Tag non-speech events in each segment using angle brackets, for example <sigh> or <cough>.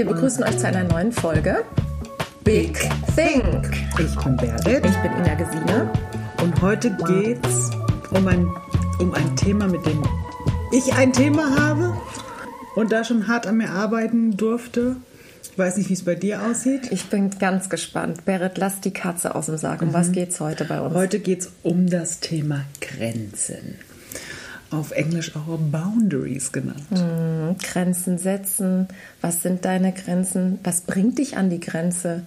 Wir begrüßen euch zu einer neuen Folge Big Think. Ich bin Berit Ich bin Ina Gesine. und heute geht's um ein, um ein Thema, mit dem ich ein Thema habe und da schon hart an mir arbeiten durfte. Ich weiß nicht, wie es bei dir aussieht. Ich bin ganz gespannt. Berit, lass die Katze aus dem Sarg. Um was geht's heute bei uns? Heute geht's um das Thema Grenzen. Auf Englisch auch Boundaries genannt. Hm, Grenzen setzen. Was sind deine Grenzen? Was bringt dich an die Grenze?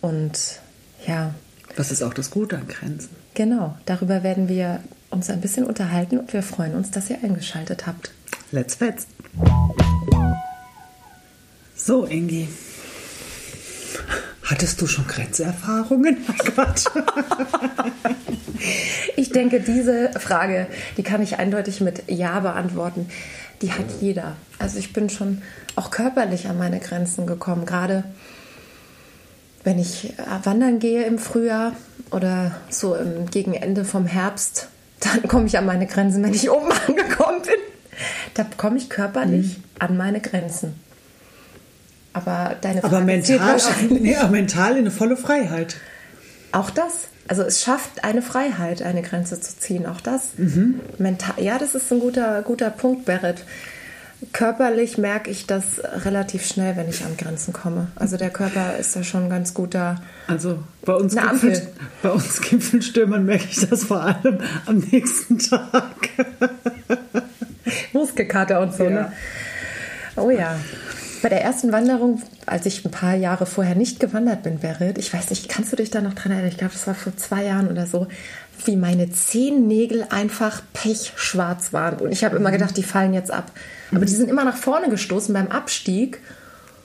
Und ja, Was ist auch das Gute an Grenzen? genau, darüber werden wir uns ein bisschen unterhalten und wir freuen uns, dass ihr eingeschaltet habt. Let's fetz. So, Ingi. Hattest du schon Grenzerfahrungen? Quatsch. <laughs> <laughs> Ich denke, diese Frage, die kann ich eindeutig mit Ja beantworten. Die hat jeder. Also ich bin schon auch körperlich an meine Grenzen gekommen. Gerade wenn ich äh, wandern gehe im Frühjahr oder so im, gegen Ende vom Herbst, dann komme ich an meine Grenzen. Wenn ich oben <laughs> angekommen bin, da komme ich körperlich an meine Grenzen. Aber deine Frage <laughs> Aber mental, nee, aber mental in eine volle Freiheit. Auch das. Also es schafft eine Freiheit, eine Grenze zu ziehen. Auch das. Mental, ja, das ist ein guter, guter Punkt, Berit. Körperlich merke ich das relativ schnell, wenn ich an Grenzen komme. Also der Körper ist da schon ein ganz guter. Also bei uns, Gipfel, bei uns Gipfelstürmern merke ich das vor allem am nächsten Tag. Muskelkater und so, Ja. ne? Oh ja. Bei der ersten Wanderung, als ich ein paar Jahre vorher nicht gewandert bin, Berit, ich weiß nicht, kannst du dich da noch dran erinnern? Ich glaube, das war vor zwei Jahren oder so, wie meine Zehennägel einfach pechschwarz waren. Und ich habe immer gedacht, die fallen jetzt ab. Aber die sind immer nach vorne gestoßen beim Abstieg.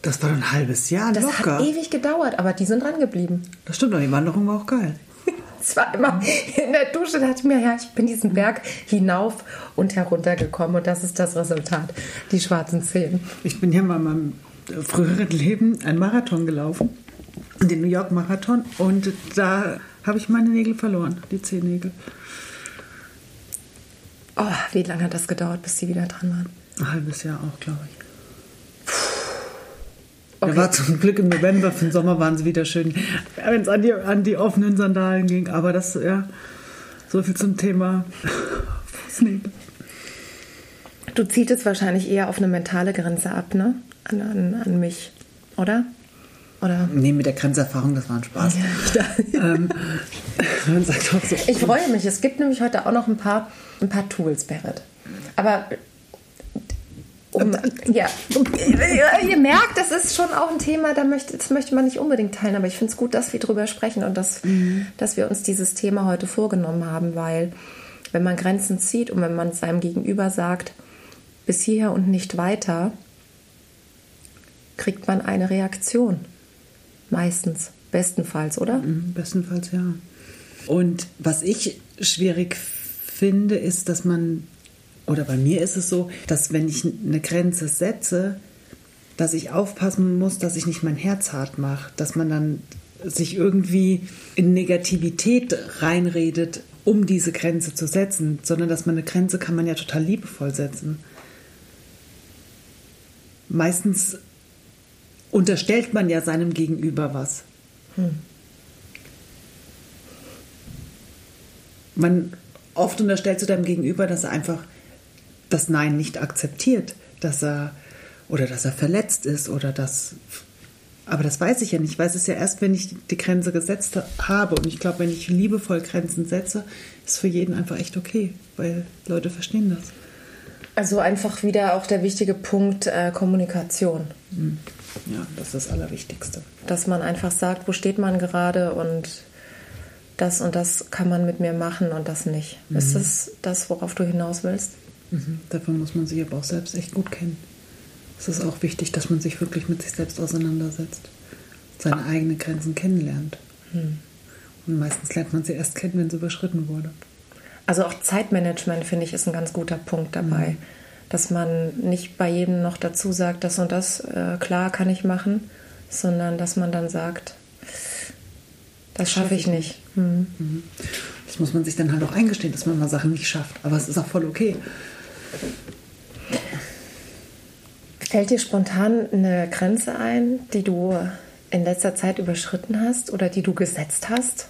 Das war ein halbes Jahr Das locker. hat ewig gedauert, aber die sind dran geblieben. das stimmt, und die Wanderung war auch geil. <laughs> Immer in der Dusche, dachte ich mir, ja, ich bin diesen Berg hinauf und herunter gekommen und das ist das Resultat, die schwarzen Zehen. Ich bin hier mal in meinem früheren Leben einen Marathon gelaufen, den New York Marathon, und da habe ich meine Nägel verloren, die Zehennägel. Oh, wie lange hat das gedauert, bis die wieder dran waren? Ein halbes Jahr auch, glaube ich. Okay. Der war zum Glück im November, für den Sommer waren sie wieder schön, wenn es an die, an die offenen Sandalen ging. Aber das, ja, so viel zum Thema Fußnägel. Du ziehst es wahrscheinlich eher auf eine mentale Grenze ab, ne? An, an, an mich, oder? Oder? Nee, mit der Grenzerfahrung, das war ein Spaß. <laughs> ähm, sagt auch so, Ich freue mich. Es gibt nämlich heute auch noch ein paar, ein paar Tools, Berit. Aber um, ja, ihr merkt, das ist schon auch ein Thema, da möchte, das möchte man nicht unbedingt teilen, aber ich finde es gut, dass wir drüber sprechen und dass, dass wir uns dieses Thema heute vorgenommen haben, weil wenn man Grenzen zieht und wenn man seinem Gegenüber sagt, bis hierher und nicht weiter, kriegt man eine Reaktion. Meistens, bestenfalls, oder? Mhm, Bestenfalls ja. Und was ich schwierig finde, ist, dass man, oder bei mir ist es so, dass wenn ich eine Grenze setze, dass ich aufpassen muss, dass ich nicht mein Herz hart mache, dass man dann sich irgendwie in Negativität reinredet, um diese Grenze zu setzen, sondern dass man eine Grenze kann man ja total liebevoll setzen. Meistens unterstellt man ja seinem Gegenüber was. Man oft unterstellt zu deinem Gegenüber, dass er einfach das Nein nicht akzeptiert, dass er oder dass er verletzt ist oder dass aber das weiß ich ja nicht. Ich weiß es ja erst, wenn ich die Grenze gesetzt habe. Und ich glaube, wenn ich liebevoll Grenzen setze, ist für jeden einfach echt okay, weil Leute verstehen das. Also einfach wieder auch der wichtige Punkt äh, Kommunikation. Ja, das ist das Allerwichtigste. Dass man einfach sagt, wo steht man gerade und das und das kann man mit mir machen und das nicht. Ist das das, worauf du hinaus willst? Mhm. Dafür muss man sich aber auch selbst echt gut kennen. Es ist auch wichtig, dass man sich wirklich mit sich selbst auseinandersetzt, seine eigenen Grenzen kennenlernt. Und meistens lernt man sie erst kennen, wenn sie überschritten wurde. Also auch Zeitmanagement, finde ich, ist ein ganz guter Punkt dabei. Dass man nicht bei jedem noch dazu sagt, das und das, äh, klar kann ich machen, sondern dass man dann sagt, das schaffe ich nicht. Hm. Das muss man sich dann halt auch eingestehen, dass man mal Sachen nicht schafft. Aber es ist auch voll okay. Fällt dir spontan eine Grenze ein, die du in letzter Zeit überschritten hast oder die du gesetzt hast?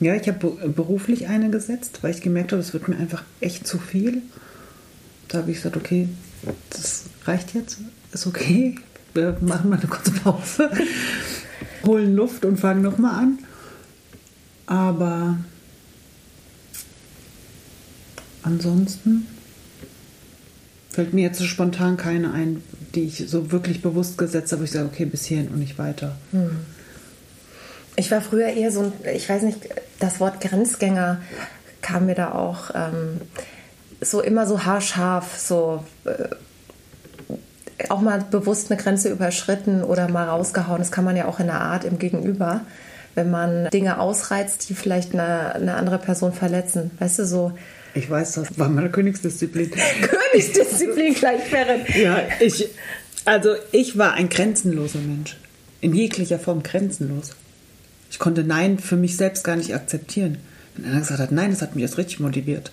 Ja, ich habe beruflich eine gesetzt, weil ich gemerkt habe, es wird mir einfach echt zu viel. Da habe ich gesagt, okay, das reicht jetzt, ist okay. Wir machen mal eine kurze Pause, <laughs> holen Luft und fangen nochmal an. Aber ansonsten fällt mir jetzt so spontan keine ein, die ich so wirklich bewusst gesetzt habe. Ich sage, okay, bis hierhin und nicht weiter. Hm. Ich war früher eher so ein, ich weiß nicht, das Wort Grenzgänger kam mir da auch ähm, so immer so haarscharf, so äh, auch mal bewusst eine Grenze überschritten oder mal rausgehauen. Das kann man ja auch in der Art im Gegenüber, wenn man Dinge ausreizt, die vielleicht eine, eine andere Person verletzen. Weißt du, so. Ich weiß, das war meine Königsdisziplin. <laughs> Königsdisziplin gleich wäre. Ja, ich, also ich war ein grenzenloser Mensch. In jeglicher Form grenzenlos. Ich konnte Nein für mich selbst gar nicht akzeptieren. Wenn einer gesagt hat, nein, das hat mich jetzt richtig motiviert.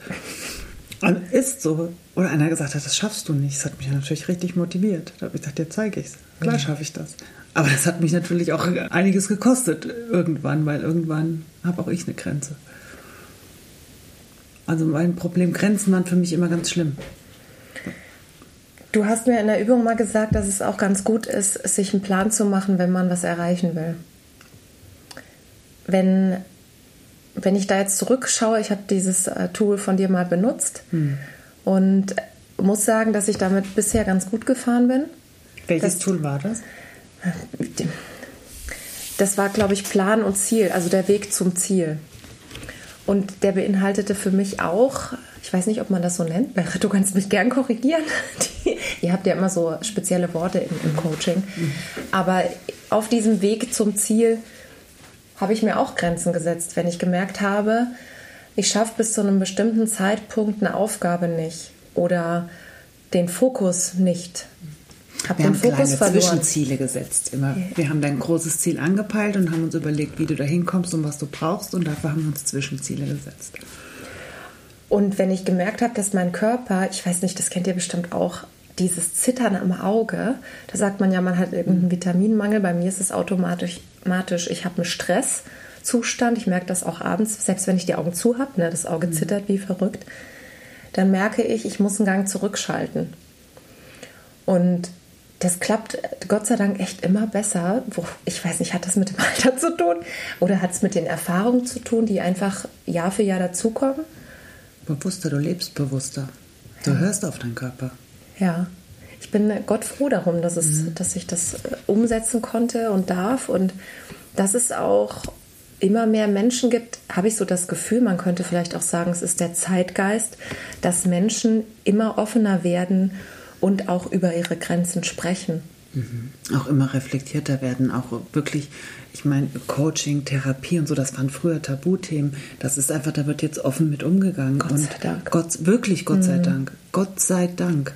Und ist so. Oder einer gesagt hat, das schaffst du nicht. Das hat mich natürlich richtig motiviert. Da habe ich gesagt, ja, zeige ich es. Klar mhm. schaffe ich das. Aber das hat mich natürlich auch einiges gekostet irgendwann, weil irgendwann habe auch ich eine Grenze. Also mein Problem, Grenzen waren für mich immer ganz schlimm. Du hast mir in der Übung mal gesagt, dass es auch ganz gut ist, sich einen Plan zu machen, wenn man was erreichen will wenn, wenn ich da jetzt zurückschaue, ich habe dieses äh, Tool von dir mal benutzt hm. und muss sagen, dass ich damit bisher ganz gut gefahren bin. Welches das, Tool war das? Das war, glaube ich, Plan und Ziel, also der Weg zum Ziel. Und der beinhaltete für mich auch, ich weiß nicht, ob man das so nennt, du kannst mich gern korrigieren. <laughs> Die, ihr habt ja immer so spezielle Worte im, im Coaching. Aber auf diesem Weg zum Ziel habe ich mir auch Grenzen gesetzt, wenn ich gemerkt habe, ich schaffe bis zu einem bestimmten Zeitpunkt eine Aufgabe nicht oder den Fokus nicht. Hab wir haben Fokus kleine verloren. Zwischenziele gesetzt. Immer. Wir haben dein großes Ziel angepeilt und haben uns überlegt, wie du da hinkommst und was du brauchst und dafür haben wir uns Zwischenziele gesetzt. Und wenn ich gemerkt habe, dass mein Körper, ich weiß nicht, das kennt ihr bestimmt auch, dieses Zittern am Auge, da sagt man ja, man hat irgendeinen mhm. Vitaminmangel. Bei mir ist es automatisch, automatisch ich habe einen Stresszustand. Ich merke das auch abends, selbst wenn ich die Augen zu habe, ne, das Auge mhm. zittert wie verrückt. Dann merke ich, ich muss einen Gang zurückschalten. Und das klappt Gott sei Dank echt immer besser. Ich weiß nicht, hat das mit dem <laughs> Alter zu tun oder hat es mit den Erfahrungen zu tun, die einfach Jahr für Jahr dazukommen? Bewusster, du lebst bewusster. Du ja. hörst auf deinen Körper. Ja, ich bin Gott froh darum, dass, es, mhm. dass ich das äh, umsetzen konnte und darf. Und dass es auch immer mehr Menschen gibt, habe ich so das Gefühl, man könnte vielleicht auch sagen, es ist der Zeitgeist, dass Menschen immer offener werden und auch über ihre Grenzen sprechen. Mhm. Auch immer reflektierter werden, auch wirklich, ich meine, Coaching, Therapie und so, das waren früher Tabuthemen. Das ist einfach, da wird jetzt offen mit umgegangen. Gott sei Dank. Gott, wirklich Gott mhm. sei Dank. Gott sei Dank,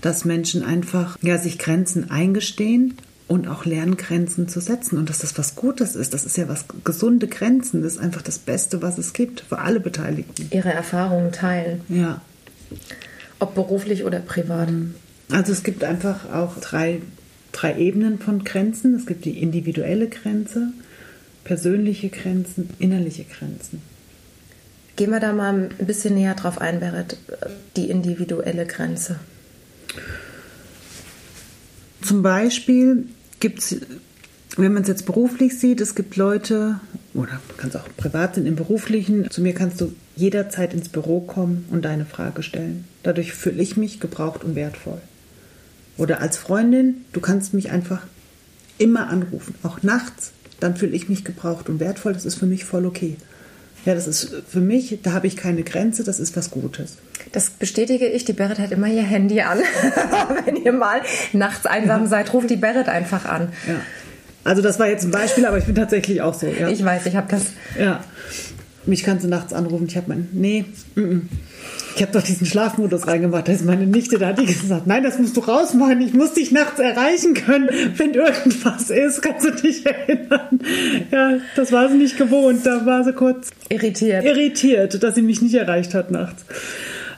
dass Menschen einfach ja, sich Grenzen eingestehen und auch lernen, Grenzen zu setzen. Und dass das was Gutes ist. Das ist ja was gesunde Grenzen. Das ist einfach das Beste, was es gibt für alle Beteiligten. Ihre Erfahrungen teilen. Ja. Ob beruflich oder privat. Also es gibt einfach auch drei drei Ebenen von Grenzen. Es gibt die individuelle Grenze, persönliche Grenzen, innerliche Grenzen. Gehen wir da mal ein bisschen näher drauf ein, Berit, die individuelle Grenze. Zum Beispiel gibt es, wenn man es jetzt beruflich sieht, es gibt Leute, oder du kannst auch privat sein, im beruflichen, zu mir kannst du jederzeit ins Büro kommen und deine Frage stellen. Dadurch fühle ich mich gebraucht und wertvoll. Oder als Freundin, du kannst mich einfach immer anrufen, auch nachts. Dann fühle ich mich gebraucht und wertvoll. Das ist für mich voll okay. Ja, das ist für mich, da habe ich keine Grenze, das ist was Gutes. Das bestätige ich. Die Berit hat immer ihr Handy an. <laughs> Wenn ihr mal nachts einsam seid, ruft die Berit einfach an. Ja. Also das war jetzt ein Beispiel, aber ich bin tatsächlich auch so. Ja. Ich weiß, ich habe das. Ja. Mich kannst du nachts anrufen. Ich habe mein, nee, mm -mm. Ich habe doch diesen Schlafmodus reingemacht. Da ist meine Nichte, da hat die gesagt, nein, das musst du rausmachen. Ich muss dich nachts erreichen können, wenn irgendwas ist. Kannst du dich erinnern? Ja, das war sie nicht gewohnt. Da war sie kurz irritiert. Irritiert, dass sie mich nicht erreicht hat nachts.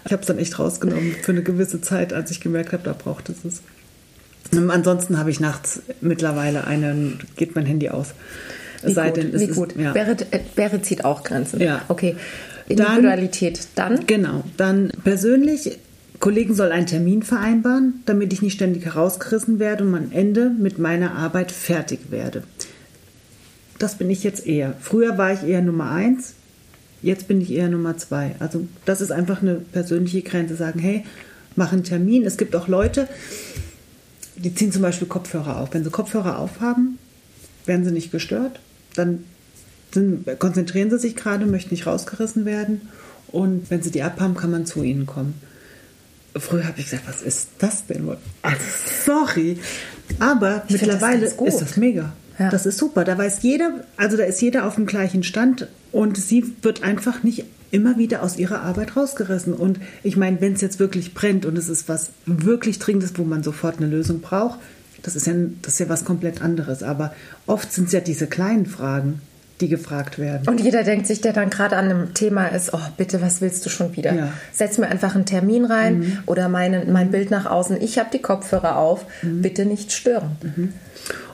Ich habe es dann echt rausgenommen für eine gewisse Zeit, als ich gemerkt habe, da braucht es es. Ähm, ansonsten habe ich nachts mittlerweile einen, geht mein Handy aus. Wie gut, denn, wie ist, gut. Ja. Berit, äh, Berit zieht auch Grenzen. Ja. Okay. Dann- Individualität. Dann, Genau. Dann persönlich, Kollegen soll einen Termin vereinbaren, damit ich nicht ständig herausgerissen werde und am Ende mit meiner Arbeit fertig werde. Das bin ich jetzt eher. Früher war ich eher Nummer eins, jetzt bin ich eher Nummer zwei. Also das ist einfach eine persönliche Grenze. Sagen, hey, mach einen Termin. Es gibt auch Leute, die ziehen zum Beispiel Kopfhörer auf. Wenn sie Kopfhörer aufhaben, werden sie nicht gestört. Dann sind, konzentrieren sie sich gerade, möchten nicht rausgerissen werden. Und wenn sie die abhaben, kann man zu ihnen kommen. Früher habe ich gesagt, was ist das denn? Also, sorry. Aber Ich das mittlerweile gut. ist das mega. Ja. Das ist super. Da weiß jeder, also da ist jeder auf dem gleichen Stand und sie wird einfach nicht immer wieder aus ihrer Arbeit rausgerissen. Und ich meine, wenn es jetzt wirklich brennt und es ist was wirklich Dringendes, wo man sofort eine Lösung braucht, das ist ja, das ist ja was komplett anderes. Aber oft sind es ja diese kleinen Fragen, die gefragt werden. Und jeder denkt sich, der dann gerade an einem Thema ist, oh bitte, was willst du schon wieder? Ja. Setz mir einfach einen Termin rein oder meine, mein Bild nach außen. Ich habe die Kopfhörer auf, bitte nicht stören.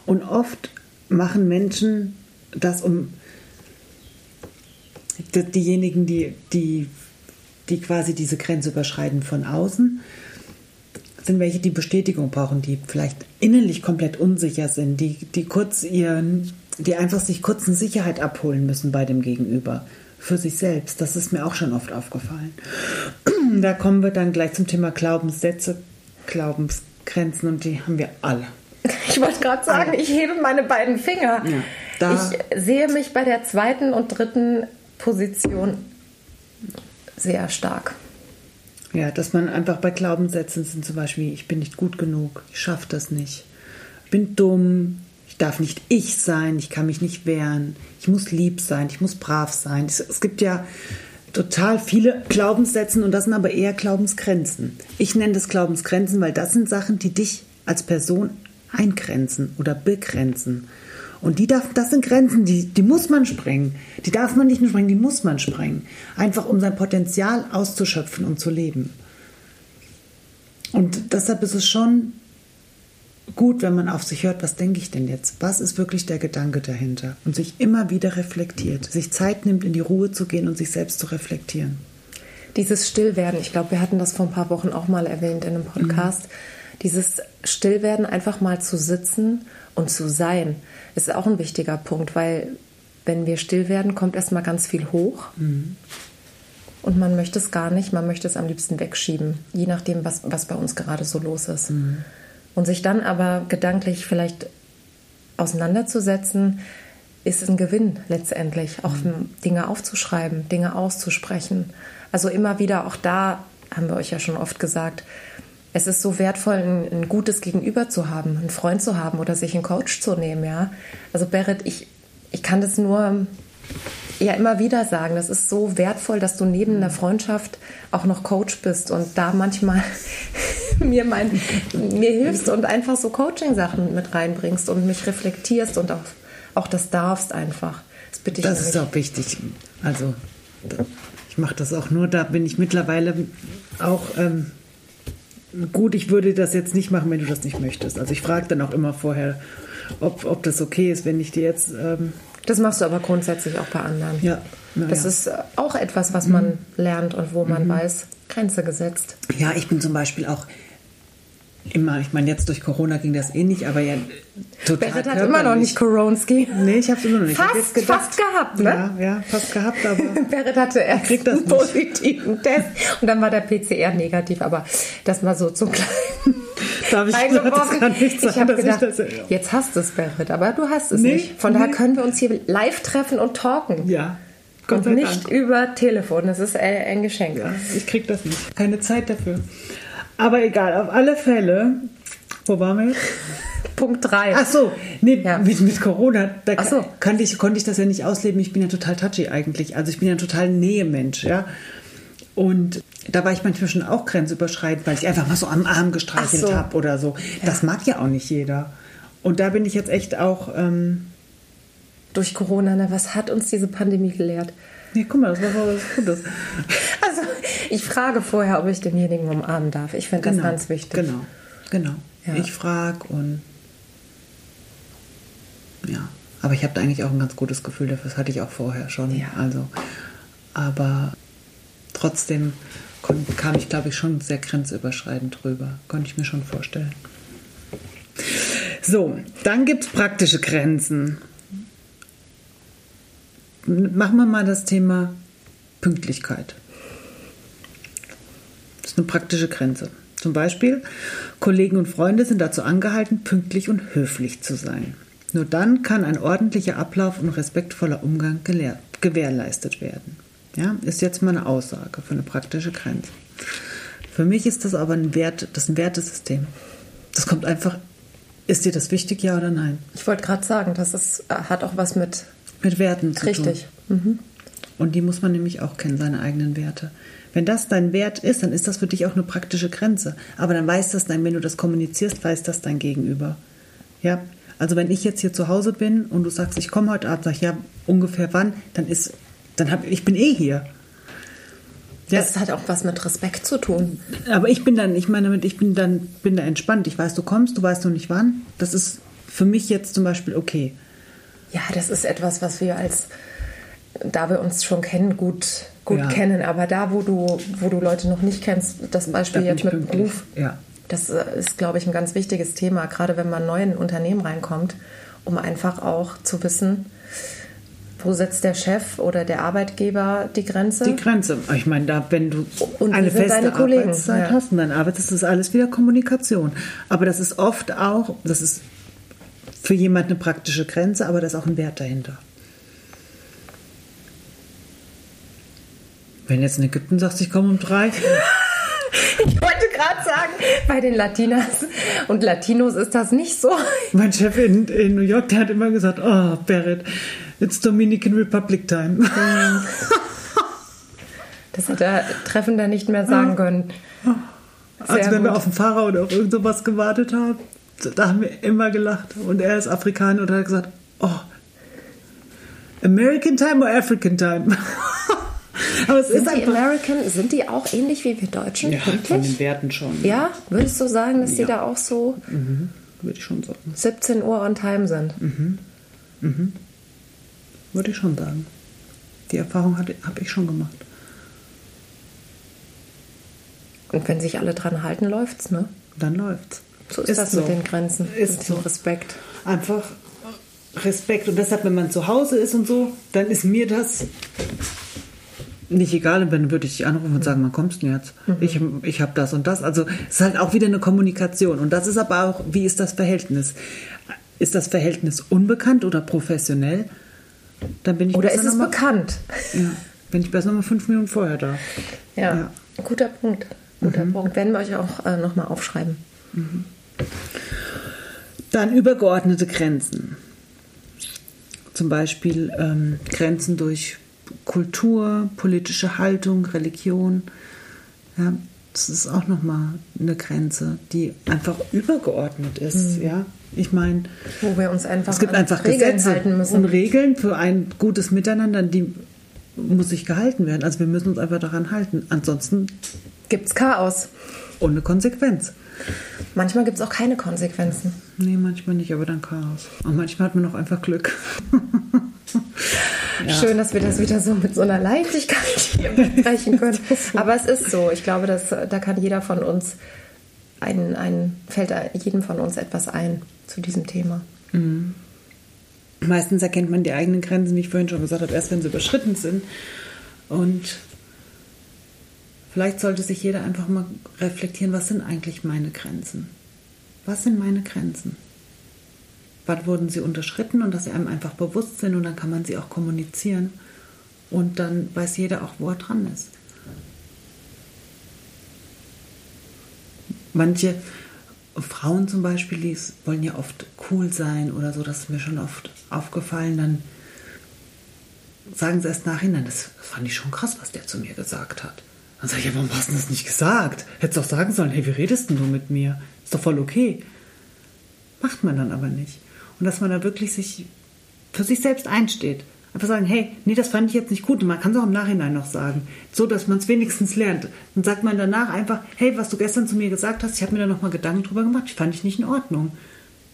Und oft machen Menschen das um die- diejenigen, die, die, die quasi diese Grenze überschreiten von außen, sind welche, die Bestätigung brauchen, die vielleicht innerlich komplett unsicher sind, die, die kurz ihren, die einfach sich kurz eine Sicherheit abholen müssen bei dem Gegenüber. Für sich selbst. Das ist mir auch schon oft aufgefallen. <clears throat> Da kommen wir dann gleich zum Thema Glaubenssätze, Glaubensgrenzen und die haben wir alle. Ich wollte gerade sagen, ich hebe meine beiden Finger. Ja, da- ich sehe mich bei der zweiten und dritten Position sehr stark. Ja, dass man einfach bei Glaubenssätzen sind zum Beispiel, ich bin nicht gut genug, ich schaffe das nicht, ich bin dumm, darf nicht ich sein, ich kann mich nicht wehren, ich muss lieb sein, ich muss brav sein. Es, gibt ja total viele Glaubenssätze und das sind aber eher Glaubensgrenzen. Ich nenne das Glaubensgrenzen, weil das sind Sachen, die dich als Person eingrenzen oder begrenzen. Und die darf, das sind Grenzen, die, die muss man sprengen. Die darf man nicht nur sprengen, die muss man sprengen. Einfach um sein Potenzial auszuschöpfen und zu leben. Und deshalb ist es schon gut, wenn man auf sich hört, was denke ich denn jetzt? Was ist wirklich der Gedanke dahinter? Und sich immer wieder reflektiert, sich Zeit nimmt, in die Ruhe zu gehen und sich selbst zu reflektieren. Dieses Stillwerden, ich glaube, wir hatten das vor ein paar Wochen auch mal erwähnt in einem Podcast. Dieses Stillwerden, einfach mal zu sitzen und zu sein, ist auch ein wichtiger Punkt, weil wenn wir still werden, kommt erstmal ganz viel hoch. Und man möchte es gar nicht, man möchte es am liebsten wegschieben, je nachdem, was, was bei uns gerade so los ist. Und sich dann aber gedanklich vielleicht auseinanderzusetzen, ist ein Gewinn letztendlich, auch Dinge aufzuschreiben, Dinge auszusprechen. Also immer wieder, auch da haben wir euch ja schon oft gesagt, es ist so wertvoll, ein, ein gutes Gegenüber zu haben, einen Freund zu haben oder sich einen Coach zu nehmen, ja. Also Berit, ich, ich kann das nur ja immer wieder sagen, das ist so wertvoll, dass du neben einer Freundschaft auch noch Coach bist und da manchmal <laughs> mir, mein, mir hilfst und einfach so Coaching-Sachen mit reinbringst und mich reflektierst und auch, auch das darfst einfach. Das bitte ich Das nämlich. ist auch wichtig. Also, ich mache das auch nur, da bin ich mittlerweile auch ähm, gut. Ich würde das jetzt nicht machen, wenn du das nicht möchtest. Also, ich frage dann auch immer vorher, ob, ob das okay ist, wenn ich dir jetzt. Ähm, Das machst du aber grundsätzlich auch bei anderen. Ja, na das ja. ist auch etwas, was man lernt und wo man weiß, Grenze gesetzt. ja, ich bin zum Beispiel auch immer, ich meine, jetzt durch Corona ging das eh nicht, aber ja, total. Berit hat immer noch nicht Koronski. Nee, ich habe es immer noch nicht. Fast, gedacht- fast gehabt, ne? Ja, ja, fast gehabt, aber. <laughs> Berit hatte erst einen positiven Test und dann war der PCR negativ, aber das mal so zum kleinen Darf ich- eingeworfen. das kann nicht sein, ich habe dass ich gedacht, das- jetzt hast du es, Berit, aber du hast es Nee, nicht. Von daher nee. können wir uns hier live treffen und talken. Ja, Gott und nicht Dank. über Telefon. Das ist äh, ein Geschenk. Ja, ich krieg das nicht. Keine Zeit dafür. Aber egal, auf alle Fälle. Wo waren wir jetzt? <laughs> Punkt 3. Ach so, nee, Ja. mit, mit Corona, da so. kannte ich, konnte ich das ja nicht ausleben. Ich bin ja total touchy eigentlich. Also ich bin ja total Nähemensch, ja. Und da war ich manchmal schon auch grenzüberschreitend, weil ich einfach mal so am Arm gestreichelt so. habe oder so. Das mag ja auch nicht jeder. Und da bin ich jetzt echt auch, ähm, Durch Corona, ne, was hat uns diese Pandemie gelehrt? Nee, guck mal, das war was Gutes. <laughs> Also ich frage vorher, ob ich denjenigen umarmen darf. Ich finde das ganz wichtig. Genau, genau. Ja. Ich frage und ja, aber ich habe da eigentlich auch ein ganz gutes Gefühl dafür. Das hatte ich auch vorher schon. Ja. Also, aber trotzdem kam ich, glaube ich, schon sehr grenzüberschreitend drüber. Konnte ich mir schon vorstellen. So, dann gibt es praktische Grenzen. Machen wir mal das Thema Pünktlichkeit. Das ist eine praktische Grenze. Zum Beispiel, Kollegen und Freunde sind dazu angehalten, pünktlich und höflich zu sein. Nur dann kann ein ordentlicher Ablauf und respektvoller Umgang gewährleistet werden. Ja, ist jetzt mal eine Aussage für eine praktische Grenze. Für mich ist das aber ein Wert, das ein Wertesystem. Das kommt einfach, ist dir das wichtig, ja oder nein? Ich wollte gerade sagen, das ist, hat auch was mit Mit Werten zu tun. richtig. Mhm. Und die muss man nämlich auch kennen, seine eigenen Werte. Wenn das dein Wert ist, dann ist das für dich auch eine praktische Grenze. Aber dann weiß das dein, wenn du das kommunizierst, weiß das dein Gegenüber. Ja, also wenn ich jetzt hier zu Hause bin und du sagst, ich komme heute Abend, sag ich, ja, ungefähr wann, dann ist, dann hab, ich bin eh hier. Ja, Das hat auch was mit Respekt zu tun. aber ich bin dann, ich meine ich bin dann, bin da entspannt. Ich weiß, du kommst, du weißt noch nicht wann. Das ist für mich jetzt zum Beispiel okay. Ja, das ist etwas, was wir als, da wir uns schon kennen, gut, gut Ja. kennen. Aber da, wo du, wo du Leute noch nicht kennst, das Beispiel bin jetzt mit pünktlich. Beruf, Ja. das äh, ist, glaube ich, ein ganz wichtiges Thema, gerade wenn man neu in ein Unternehmen reinkommt, um einfach auch zu wissen, wo setzt der Chef oder der Arbeitgeber die Grenze? Die Grenze. Ich meine, da, wenn du Und eine feste? Arbeitszeit Ja. hast und dann arbeitest, ist das alles wieder Kommunikation. Aber das ist oft auch, das ist für jemand eine praktische Grenze, aber da ist auch ein Wert dahinter. Wenn jetzt in Ägypten sagst, ich komme um drei, <laughs> Ich wollte gerade sagen, bei den Latinas und Latinos ist das nicht so. mein Chef in, in New York, der hat immer gesagt, oh, Barrett, it's Dominican Republic Time. <laughs> Das hat der Treffender nicht mehr sagen können. Sehr Also wenn wir gut. auf den Fahrer oder auf irgend sowas gewartet haben, da haben wir immer gelacht. Und er ist Afrikaner und hat gesagt, oh, American Time or African Time? <laughs> Aber es Sind ist die. American, sind die auch ähnlich wie wir Deutschen? Ja, von den pünktlich? Werten schon. Ja, würdest du sagen, dass die Ja. da auch so Würde ich schon sagen. 17 Uhr on time sind? Würde ich schon sagen. Die Erfahrung habe ich schon gemacht. Und wenn sich alle dran halten, läuft's, ne? Dann läuft's. So ist, das mit den Grenzen, Ist mit dem so. Respekt. Einfach Respekt. Und deshalb, wenn man zu Hause ist und so, dann ist mir das nicht egal. Und dann würde ich dich anrufen und sagen, wann kommst du denn jetzt? Ich, ich habe das und das. Also es ist halt auch wieder eine Kommunikation. Und das ist aber auch, wie ist das Verhältnis? Ist das Verhältnis unbekannt oder professionell? Dann bin ich Oder ist es mal- bekannt? Ja, bin ich besser noch mal fünf Minuten vorher da. Ja, Ja. guter Punkt. Guter Punkt. Werden wir euch auch äh, nochmal aufschreiben. Dann übergeordnete Grenzen. Zum Beispiel ähm, Grenzen durch Kultur, politische Haltung, Religion. Ja, das ist auch nochmal eine Grenze, die einfach übergeordnet ist. Ja, ich meine, Wo wir uns einfach es gibt einfach Regeln Gesetze und Regeln für ein gutes Miteinander, die muss sich gehalten werden. Also wir müssen uns einfach daran halten. Ansonsten Gibt's Chaos. ohne Konsequenz. Manchmal gibt's auch keine Konsequenzen. Nee, manchmal nicht, aber dann Chaos. Und manchmal hat man auch einfach Glück. <laughs> Schön, dass wir das wieder so mit so einer Leichtigkeit hier besprechen können. Aber es ist so. Ich glaube, dass, da kann jeder von uns, ein, ein, fällt jedem von uns etwas ein zu diesem Thema. Meistens erkennt man die eigenen Grenzen, wie ich vorhin schon gesagt habe, erst wenn sie überschritten sind. Und vielleicht sollte sich jeder einfach mal reflektieren, was sind eigentlich meine Grenzen? Was sind meine Grenzen? Wann wurden sie unterschritten und dass sie einem einfach bewusst sind und dann kann man sie auch kommunizieren und dann weiß jeder auch, wo er dran ist. Manche Frauen zum Beispiel, die wollen ja oft cool sein oder so, das ist mir schon oft aufgefallen, dann sagen sie erst nachhinein, das fand ich schon krass, was der zu mir gesagt hat. Dann sage ich, ja, warum hast du das nicht gesagt? Hättest doch sagen sollen, hey, wie redest denn du mit mir? Ist doch voll okay. Macht man dann aber nicht. Und dass man da wirklich sich für sich selbst einsteht. Einfach sagen, hey, nee, das fand ich jetzt nicht gut. Und man kann es auch im Nachhinein noch sagen. So, dass man es wenigstens lernt. Dann sagt man danach einfach, hey, was du gestern zu mir gesagt hast, ich habe mir da nochmal Gedanken drüber gemacht, ich fand ich nicht in Ordnung.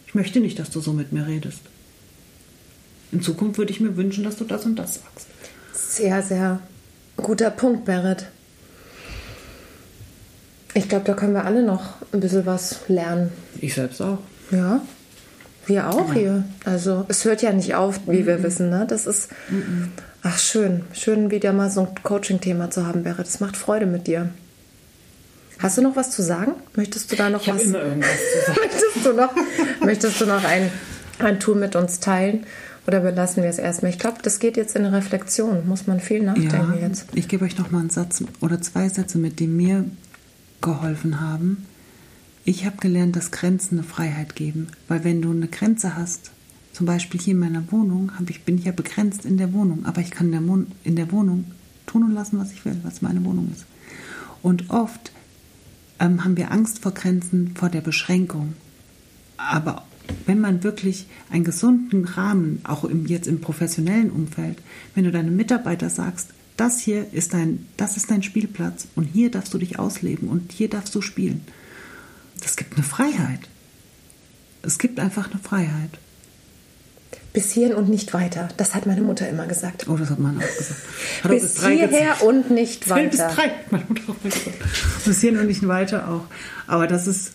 Ich möchte nicht, dass du so mit mir redest. In Zukunft würde ich mir wünschen, dass du das und das sagst. Sehr, sehr guter Punkt, Berit. Ich glaube, da können wir alle noch ein bisschen was lernen. Ich selbst auch. Ja, wir auch hier. Also es hört ja nicht auf, wie wir wissen. Ne? Das ist, ach schön, schön wieder mal so ein Coaching-Thema zu haben, Berit. Das macht Freude mit dir. Hast du noch was zu sagen? Möchtest du da noch Ich was? immer irgendwas zu sagen. <laughs> möchtest du noch, möchtest du noch ein, ein Tool mit uns teilen? Oder belassen wir es erstmal? Ich glaube, das geht jetzt in eine Reflexion. Muss man viel nachdenken Ja, jetzt. ich gebe euch noch mal einen Satz oder zwei Sätze mit, die mir geholfen haben. Ich habe gelernt, dass Grenzen eine Freiheit geben. Weil wenn du eine Grenze hast, zum Beispiel hier in meiner Wohnung, ich, bin ich ja begrenzt in der Wohnung, aber ich kann in der, Mon in der Wohnung tun und lassen, was ich will, was meine Wohnung ist. Und oft ähm, haben wir Angst vor Grenzen, vor der Beschränkung. Aber wenn man wirklich einen gesunden Rahmen, auch im, jetzt im professionellen Umfeld, wenn du deinem Mitarbeiter sagst, das hier ist dein, das ist dein Spielplatz und hier darfst du dich ausleben und hier darfst du spielen. Das gibt eine Freiheit. Es gibt einfach eine Freiheit. Bis hierhin und nicht weiter. Das hat meine Mutter immer gesagt. Oh, das hat man auch gesagt. <laughs> Hat auch Bis hierher und nicht Zähl bis weiter. drei. Meine Mutter auch gesagt. Bis hierhin und nicht weiter auch. Aber das ist,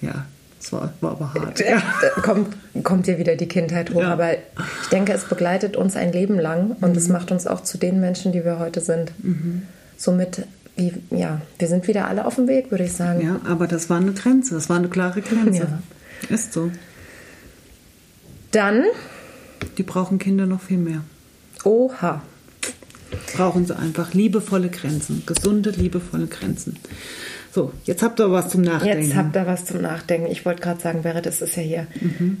ja, das war, war aber hart. Ja. Da kommt, kommt dir wieder die Kindheit hoch. Ja. Aber ich denke, es begleitet uns ein Leben lang und es macht uns auch zu den Menschen, die wir heute sind. Somit, wie, ja, wir sind wieder alle auf dem Weg, würde ich sagen. Ja, aber das war eine Grenze, das war eine klare Grenze. Ja. Ist so. Dann, Die brauchen Kinder noch viel mehr. oha. Brauchen sie einfach liebevolle Grenzen, gesunde, liebevolle Grenzen. So, jetzt habt ihr was zum Nachdenken. Jetzt habt ihr was zum Nachdenken. Ich wollte gerade sagen, Berit, das ist ja hier.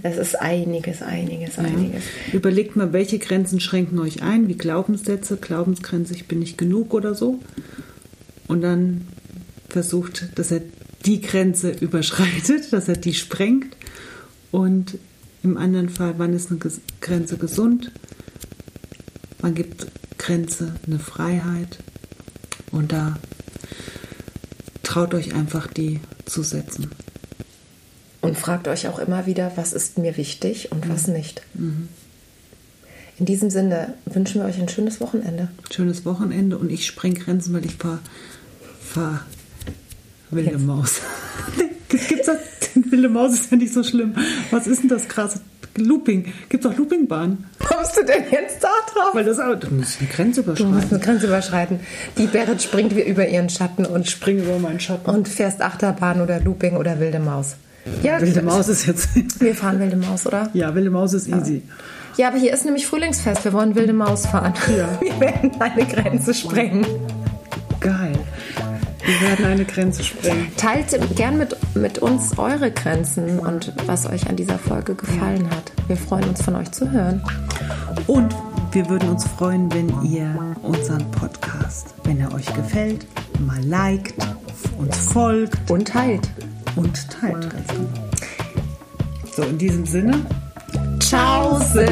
Das ist einiges, einiges, einiges. Überlegt mal, welche Grenzen schränken euch ein, wie Glaubenssätze, Glaubensgrenze, ich bin nicht genug oder so. Und dann versucht, dass er die Grenze überschreitet, dass er die sprengt. Und im anderen Fall, wann ist eine Grenze gesund? Wann gibt Grenze eine Freiheit? Und da traut euch einfach, die zu setzen. Und fragt euch auch immer wieder, was ist mir wichtig und was nicht. In diesem Sinne wünschen wir euch ein schönes Wochenende. Schönes Wochenende und ich spreng Grenzen, weil ich fahr, fahr wilde Maus. <laughs> Gibt's das? <laughs> Wilde Maus ist ja nicht so schlimm. Was ist denn das krasse? Looping. Gibt's auch Loopingbahnen? <laughs> Kommst du denn jetzt da drauf? Weil das auch, du musst eine Grenze Du musst überschreiten. eine Grenze überschreiten. Die Berit springt wie über ihren Schatten und, Spring über meinen Schatten. und fährst Achterbahn oder Looping oder wilde Maus. Ja, wilde Maus ist jetzt. Wir fahren wilde Maus, oder? ja, wilde Maus ist easy. Ja, aber hier ist nämlich Frühlingsfest. Wir wollen wilde Maus fahren. Ja. <laughs> Wir werden eine Grenze sprengen. Geil. Wir werden eine Grenze sprengen. Teilt gern mit, mit uns eure Grenzen und was euch an dieser Folge gefallen hat. Wir freuen uns von euch zu hören. Und wir würden uns freuen, wenn ihr unseren Podcast, wenn er euch gefällt, mal liked, uns folgt Und teilt und teilt ganz genau. So, in diesem Sinne, Tschaußen!